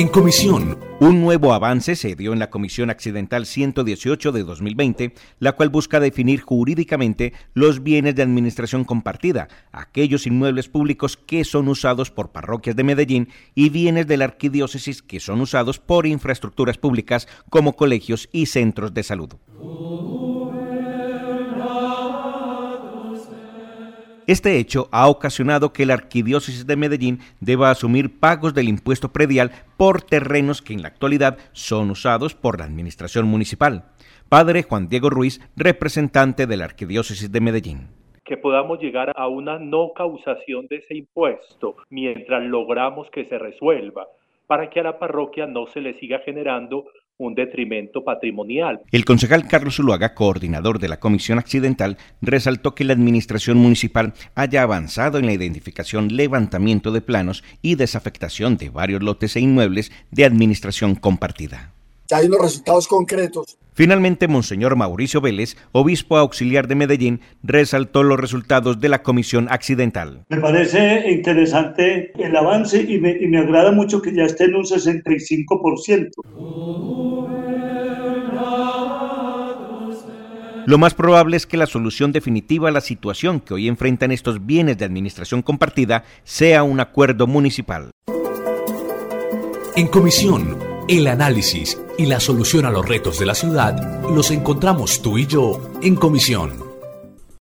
En comisión. Un nuevo avance se dio en la Comisión Accidental 118 de 2020, la cual busca definir jurídicamente los bienes de administración compartida, aquellos inmuebles públicos que son usados por parroquias de Medellín y bienes de la arquidiócesis que son usados por infraestructuras públicas como colegios y centros de salud. Este hecho ha ocasionado que la Arquidiócesis de Medellín deba asumir pagos del impuesto predial por terrenos que en la actualidad son usados por la Administración Municipal. Padre Juan Diego Ruiz, representante de la Arquidiócesis de Medellín que podamos llegar a una no causación de ese impuesto mientras logramos que se resuelva, para que a la parroquia no se le siga generando un detrimento patrimonial. El concejal Carlos Zuluaga, coordinador de la Comisión Accidental, resaltó que la Administración Municipal haya avanzado en la identificación, levantamiento de planos y desafectación de varios lotes e inmuebles de administración compartida. Ya hay unos resultados concretos. Finalmente, Monseñor Mauricio Vélez, obispo auxiliar de Medellín, resaltó los resultados de la comisión accidental. Me parece interesante el avance y me, y me agrada mucho que ya esté en un 65%. Lo más probable es que la solución definitiva a la situación que hoy enfrentan estos bienes de administración compartida sea un acuerdo municipal. En comisión, el análisis y la solución a los retos de la ciudad los encontramos tú y yo en comisión